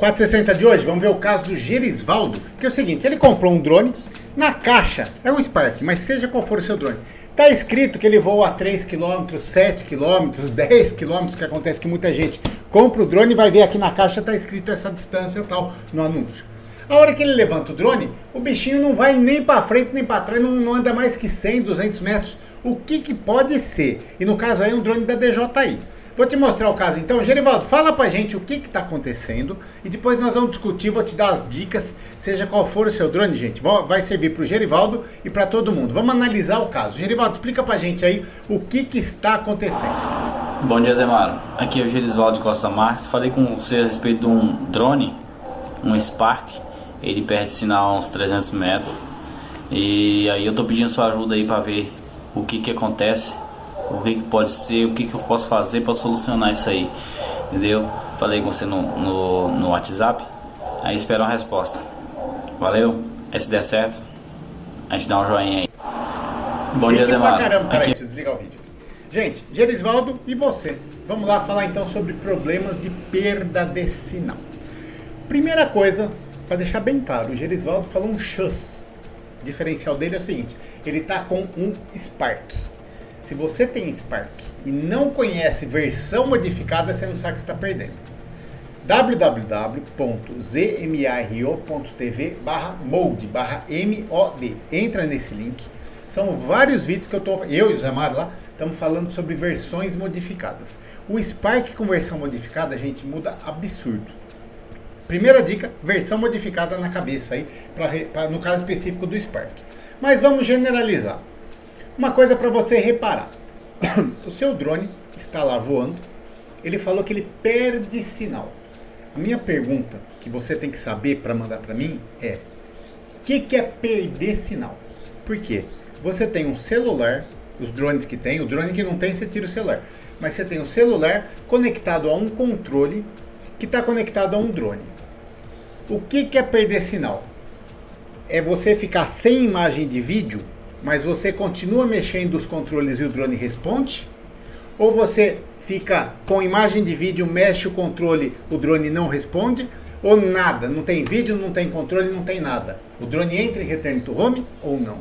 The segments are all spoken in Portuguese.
460 de hoje, vamos ver o caso do Gerisvaldo, que é o seguinte, ele comprou um drone, na caixa é um Spark, mas seja qual for o seu drone, tá escrito que ele voa a 3 km, 7 km, 10 km, que acontece que muita gente compra o drone e vai ver aqui na caixa tá escrito essa distância tal no anúncio. A hora que ele levanta o drone, o bichinho não vai nem para frente nem para trás, não, não, anda mais que 100, 200 metros. O que, que pode ser? E no caso aí, um drone da DJI. Vou te mostrar o caso então. Gerivaldo, fala pra gente o que está acontecendo e depois nós vamos discutir, vou te dar as dicas, seja qual for o seu drone, gente. Vai servir pro Gerivaldo e para todo mundo. Vamos analisar o caso. Gerivaldo, explica pra gente aí o que, que está acontecendo. Bom dia, Zemaro. Aqui é o Gerisvaldo Costa Marques. Falei com você a respeito de um drone, um Spark. Ele perde sinal a uns 300 metros. E aí eu tô pedindo sua ajuda aí para ver o que que acontece o que, que pode ser, o que, que eu posso fazer para solucionar isso aí. Entendeu? Falei com você no, no, no WhatsApp. Aí espero uma resposta. Valeu? Aí se der certo, a gente dá um joinha aí. Bom dia, Zé Mário. Caramba, peraí, deixa eu desligar o vídeo. Gente, Gerisvaldo e você. Vamos lá falar então sobre problemas de perda de sinal. Primeira coisa, para deixar bem claro, o Gerisvaldo falou um chus. O diferencial dele é o seguinte: ele está com um Spark. Se você tem Spark e não conhece versão modificada, você não sabe que está perdendo. www.zmaro.tv barra mode barra MOD. Entra nesse link. São vários vídeos que eu tô, eu e o Zé Mário lá, estamos falando sobre versões modificadas. O Spark com versão modificada, gente, muda absurdo. Primeira dica, versão modificada na cabeça aí, pra, pra, no caso específico do Spark. Mas vamos generalizar. Uma coisa para você reparar: o seu drone está lá voando, ele falou que ele perde sinal. A minha pergunta que você tem que saber para mandar para mim é: o que, que é perder sinal? Por quê? Você tem um celular, os drones que tem, o drone que não tem, você tira o celular. Mas você tem um celular conectado a um controle que está conectado a um drone. O que, que é perder sinal? É você ficar sem imagem de vídeo mas você continua mexendo os controles e o drone responde? Ou você fica com imagem de vídeo, mexe o controle, o drone não responde? Ou nada, não tem vídeo, não tem controle, não tem nada. O drone entra em return to home ou não?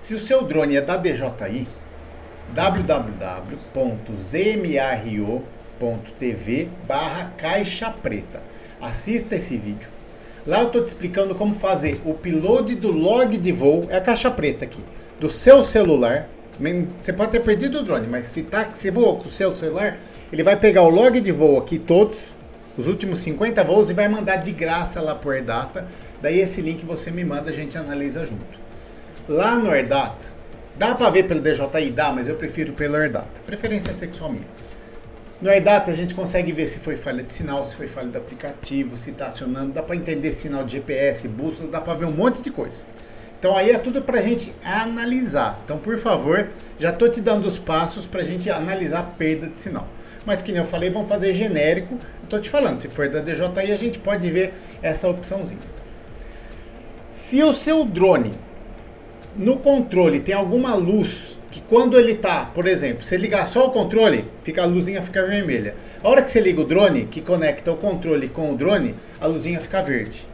Se o seu drone é da DJI, www.zmaro.tv barra caixa preta. Assista esse vídeo. Lá eu estou te explicando como fazer o upload do log de voo, é a caixa preta aqui, do seu celular. Você pode ter perdido o drone, mas se, tá, se voou com o seu celular, ele vai pegar o log de voo aqui, todos, os últimos 50 voos, e vai mandar de graça lá por AirData. Daí esse link você me manda, a gente analisa junto. Lá no AirData, dá para ver pelo DJI? Dá, mas eu prefiro pelo AirData. Preferência sexual minha. No AirData a gente consegue ver se foi falha de sinal, se foi falha do aplicativo, se está acionando, dá para entender sinal de GPS, bússola, dá para ver um monte de coisa. Então aí é tudo para a gente analisar. Então por favor, já estou te dando os passos para a gente analisar a perda de sinal. Mas que nem eu falei, vamos fazer genérico. Estou te falando, se for da DJI a gente pode ver essa opçãozinha. Se o seu drone no controle tem alguma luz que quando ele tá, por exemplo, você ligar só o controle, fica a luzinha fica vermelha. A hora que você liga o drone, que conecta o controle com o drone, a luzinha fica verde.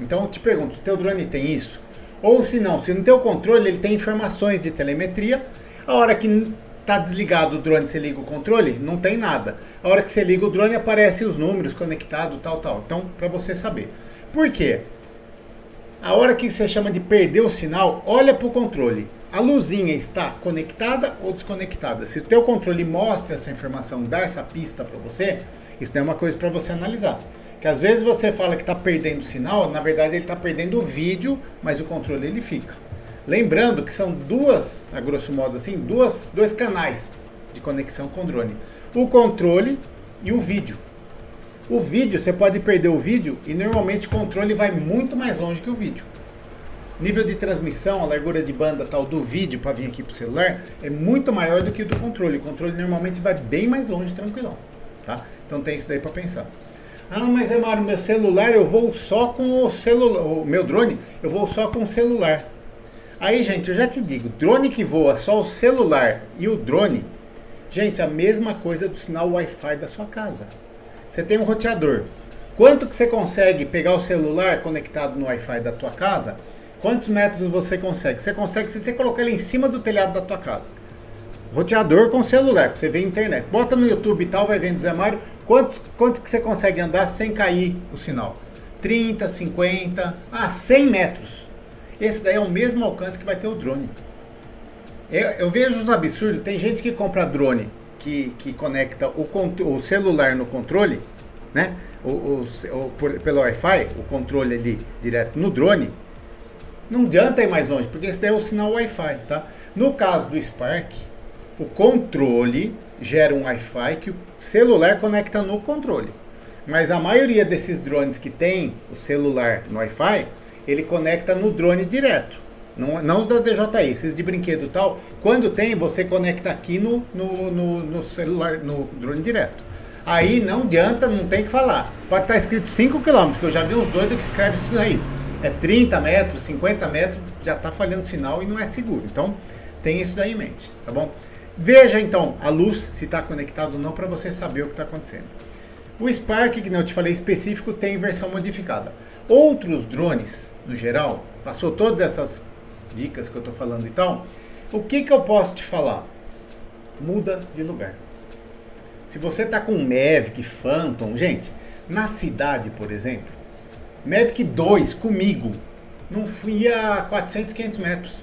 Então eu te pergunto, o teu drone tem isso? Ou se não, se no teu controle ele tem informações de telemetria, a hora que tá desligado o drone, você liga o controle, não tem nada. A hora que você liga o drone aparece os números conectados, tal, tal. Então, para você saber. Por quê? A hora que você chama de perder o sinal, olha para o controle a luzinha está conectada ou desconectada. Se o teu controle mostra essa informação, dá essa pista para você, isso é uma coisa para você analisar. Que às vezes você fala que está perdendo sinal, na verdade ele está perdendo o vídeo, mas o controle ele fica. Lembrando que são duas, a grosso modo assim, duas, dois canais de conexão com o drone. O controle e o vídeo. O vídeo, você pode perder o vídeo e normalmente o controle vai muito mais longe que o vídeo. Nível de transmissão, a largura de banda tal do vídeo para vir aqui para o celular é muito maior do que o do controle. O controle normalmente vai bem mais longe, tranquilão. Tá? Então tem isso daí para pensar. Ah, mas é Mário, meu celular eu vou só com o celular, o meu drone eu vou só com o celular. Aí, gente, eu já te digo, drone que voa só o celular e o drone, gente, a mesma coisa do sinal Wi-Fi da sua casa. Você tem um roteador. Quanto que você consegue pegar o celular conectado no Wi-Fi da tua casa? Quantos metros você consegue? Você consegue se você colocar ele em cima do telhado da tua casa. Roteador com celular, para você ver a internet. Bota no YouTube e tal, vai vendo Zé Mário. Quantos, quantos que você consegue andar sem cair o sinal? 30, 50, ah, 100 metros. Esse daí é o mesmo alcance que vai ter o drone. Eu, eu vejo os absurdos. Tem gente que compra drone que, que conecta o, o celular no controle, né? O, o, o por, pelo Wi-Fi, o controle ali direto no drone. Não adianta ir mais longe, porque esse daí é o sinal Wi-Fi, tá? No caso do Spark, o controle gera um Wi-Fi que o celular conecta no controle. Mas a maioria desses drones que tem o celular no Wi-Fi, ele conecta no drone direto. Não, não os da DJI, esses de brinquedo e tal. Quando tem, você conecta aqui no, no, no, no celular, no drone direto. Aí não adianta, não tem que falar. Pode estar escrito 5 km, que eu já vi uns doidos que escrevem isso aí. É 30 metros, 50 metros, já está falhando sinal e não é seguro. Então, tem isso daí em mente, tá bom? Veja então a luz, se está conectado ou não, para você saber o que está acontecendo. O Spark, que não te falei específico, tem versão modificada. Outros drones, no geral, passou todas essas dicas que eu estou falando e tal. O que, que eu posso te falar? Muda de lugar. Se você está com Mavic, Phantom, gente, na cidade, por exemplo, Mavic 2 comigo, não fui a 400, 500 metros.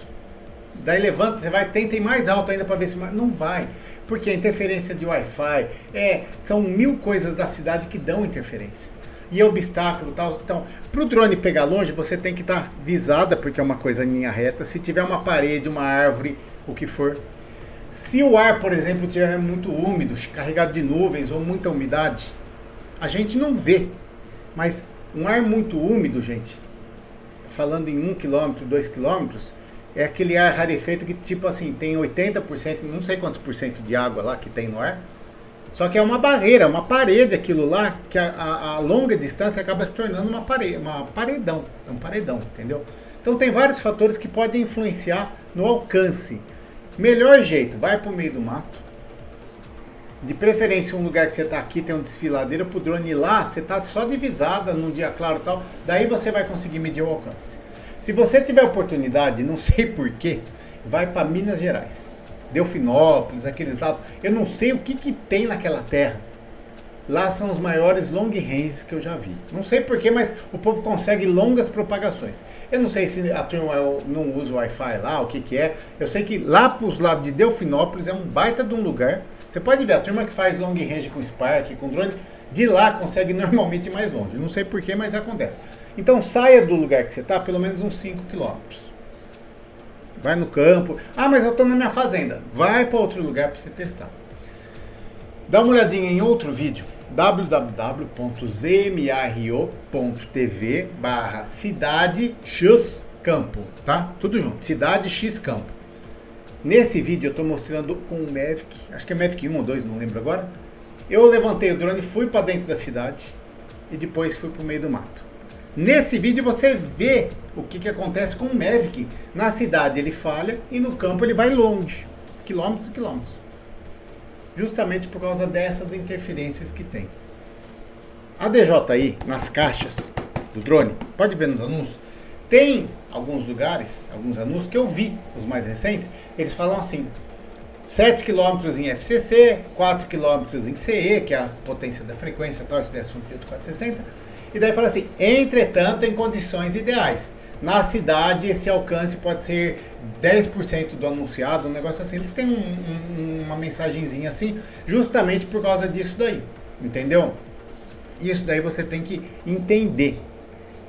Daí levanta, você vai, tenta ir mais alto ainda para ver se. Não vai porque a interferência de Wi-Fi é, são mil coisas da cidade que dão interferência. E é obstáculo tal. Então, para o drone pegar longe, você tem que estar tá visada, porque é uma coisa em linha reta. Se tiver uma parede, uma árvore, o que for. Se o ar, por exemplo, estiver muito úmido, carregado de nuvens ou muita umidade, a gente não vê. Mas um ar muito úmido, gente, falando em 1 km, 2 km, é aquele ar rarefeito que, tipo assim, tem 80%, não sei quantos por cento de água lá que tem no ar. Só que é uma barreira, uma parede aquilo lá, que a, a, a longa distância acaba se tornando uma, parede, uma paredão. Um paredão, entendeu? Então tem vários fatores que podem influenciar no alcance. Melhor jeito, vai para o meio do mato. De preferência, um lugar que você está aqui tem um desfiladeiro para o drone ir lá, você está só divisada num dia claro tal. Daí você vai conseguir medir o alcance. Se você tiver oportunidade, não sei porquê, vai para Minas Gerais. Delfinópolis, aqueles lados. Eu não sei o que, que tem naquela terra. Lá são os maiores long ranges que eu já vi. Não sei porquê, mas o povo consegue longas propagações. Eu não sei se a turma não usa o Wi-Fi lá, o que, que é. Eu sei que lá para os lados de Delfinópolis é um baita de um lugar. Você pode ver, a turma que faz long range com Spark, com drone, de lá consegue normalmente ir mais longe. Não sei porquê, mas acontece. Então saia do lugar que você está pelo menos uns 5 quilômetros. Vai no campo. Ah, mas eu estou na minha fazenda. Vai para outro lugar para você testar. Dá uma olhadinha em outro vídeo www.zmaro.tv barra cidade x campo, tá? Tudo junto, cidade x campo. Nesse vídeo eu estou mostrando um Mavic, acho que é Mavic 1 ou 2, não lembro agora. Eu levantei o drone, fui para dentro da cidade e depois fui para o meio do mato. Nesse vídeo você vê o que, que acontece com o Mavic. Na cidade ele falha e no campo ele vai longe, quilômetros e quilômetros. Justamente por causa dessas interferências que tem. A DJI, nas caixas do drone, pode ver nos anúncios, tem alguns lugares, alguns anúncios que eu vi, os mais recentes, eles falam assim, 7 km em FCC, 4 km em CE, que é a potência da frequência, tal, isso é assunto de 8460, e daí fala assim: entretanto, em condições ideais. Na cidade, esse alcance pode ser 10% do anunciado, um negócio assim. Eles têm um, um, uma mensagenzinha assim, justamente por causa disso daí. Entendeu? Isso daí você tem que entender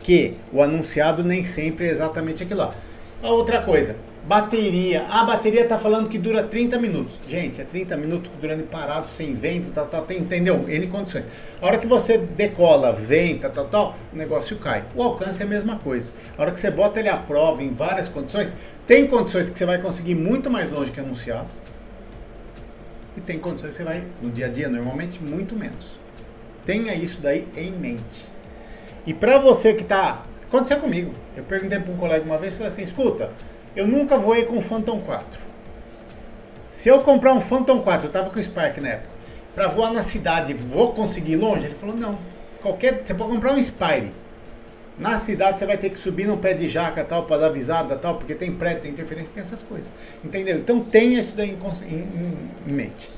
que o anunciado nem sempre é exatamente aquilo lá. Outra coisa, Bateria. A bateria tá falando que dura 30 minutos. Gente, é 30 minutos durando parado, sem vento, tal, tal, tem, entendeu? N condições. A hora que você decola, venta, tal, tal, o negócio cai. O alcance é a mesma coisa. A hora que você bota ele à prova em várias condições, tem condições que você vai conseguir muito mais longe que anunciado. E tem condições que você vai, no dia a dia, normalmente, muito menos. Tenha isso daí em mente. E para você que tá. Aconteceu comigo. Eu perguntei para um colega uma vez, falei assim, escuta, eu nunca voei com o Phantom 4. Se eu comprar um Phantom 4, eu tava com o Spark na época, para voar na cidade, vou conseguir longe? Ele falou, não. qualquer. Você pode comprar um Spire. Na cidade você vai ter que subir num pé de jaca tal, para dar avisada tal, porque tem pré, tem interferência, tem essas coisas. Entendeu? Então tenha isso daí em, em, em mente.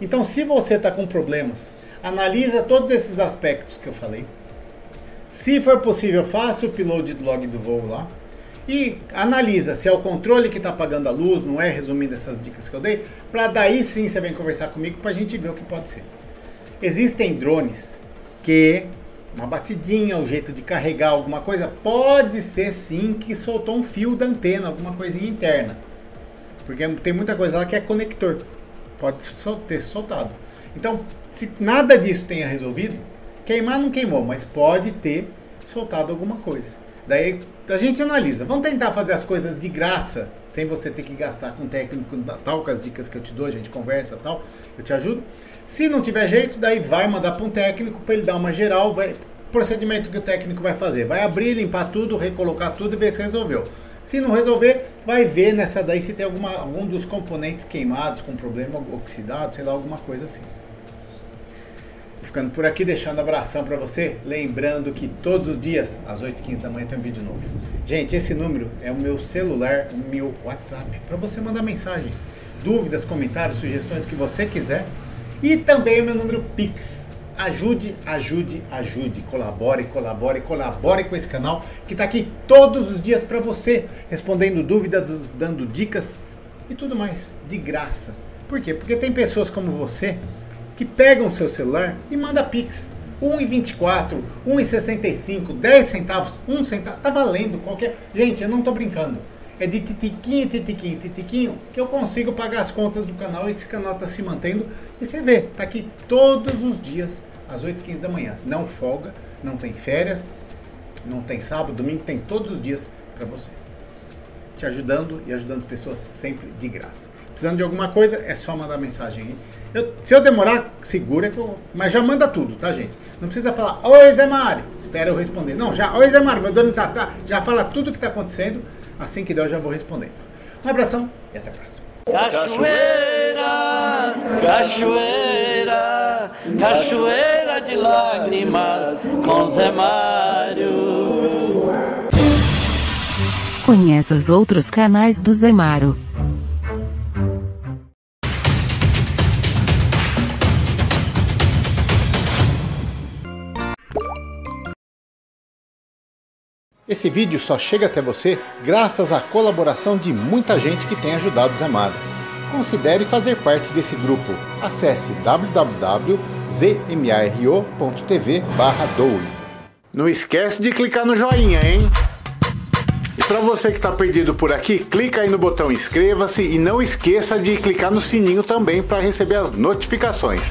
Então, se você está com problemas, analisa todos esses aspectos que eu falei. Se for possível, faça o upload do log do voo lá. E analisa se é o controle que está apagando a luz, não é? Resumindo essas dicas que eu dei. Para daí sim você vem conversar comigo para a gente ver o que pode ser. Existem drones que uma batidinha, o um jeito de carregar alguma coisa, pode ser sim que soltou um fio da antena, alguma coisinha interna. Porque tem muita coisa lá que é conector. Pode ter soltado. Então, se nada disso tenha resolvido, queimar não queimou, mas pode ter soltado alguma coisa. Daí a gente analisa. Vamos tentar fazer as coisas de graça, sem você ter que gastar com técnico tal, com as dicas que eu te dou, a gente conversa tal, eu te ajudo. Se não tiver jeito, daí vai mandar para um técnico para ele dar uma geral, vai procedimento que o técnico vai fazer, vai abrir, limpar tudo, recolocar tudo e ver se resolveu. Se não resolver, vai ver nessa daí se tem alguma, algum dos componentes queimados, com problema oxidado, sei lá, alguma coisa assim. Ficando por aqui, deixando abração para você. Lembrando que todos os dias, às 8h15 da manhã, tem um vídeo novo. Gente, esse número é o meu celular, o meu WhatsApp, para você mandar mensagens, dúvidas, comentários, sugestões que você quiser. E também o meu número Pix. Ajude, ajude, ajude. Colabore, colabore, colabore com esse canal que está aqui todos os dias para você, respondendo dúvidas, dando dicas e tudo mais, de graça. Por quê? Porque tem pessoas como você que pegam o seu celular e manda Pix. 1,24, 1,65, 10 centavos, 1 centavo, tá valendo qualquer. Gente, eu não tô brincando. É de titiquinho, titiquinho, titiquinho que eu consigo pagar as contas do canal e esse canal tá se mantendo. E você vê, tá aqui todos os dias às 8h15 da manhã. Não folga, não tem férias, não tem sábado, domingo, tem todos os dias para você. Te ajudando e ajudando as pessoas sempre de graça. Precisando de alguma coisa, é só mandar mensagem aí eu, se eu demorar, segura que eu. Mas já manda tudo, tá, gente? Não precisa falar, oi Zé Mário. Espera eu responder. Não, já, oi Zé Mário, meu dono tá, tá. Já fala tudo o que tá acontecendo. Assim que der, eu já vou respondendo. Um abração e até a próxima. Cachoeira, cachoeira, cachoeira de lágrimas com Zé Mário. Conheça os outros canais do Zé Mário. Esse vídeo só chega até você graças à colaboração de muita gente que tem ajudado Zé Mário. Considere fazer parte desse grupo. Acesse www.zmaro.tv doe. Não esquece de clicar no joinha, hein? E para você que está perdido por aqui, clica aí no botão inscreva-se e não esqueça de clicar no sininho também para receber as notificações.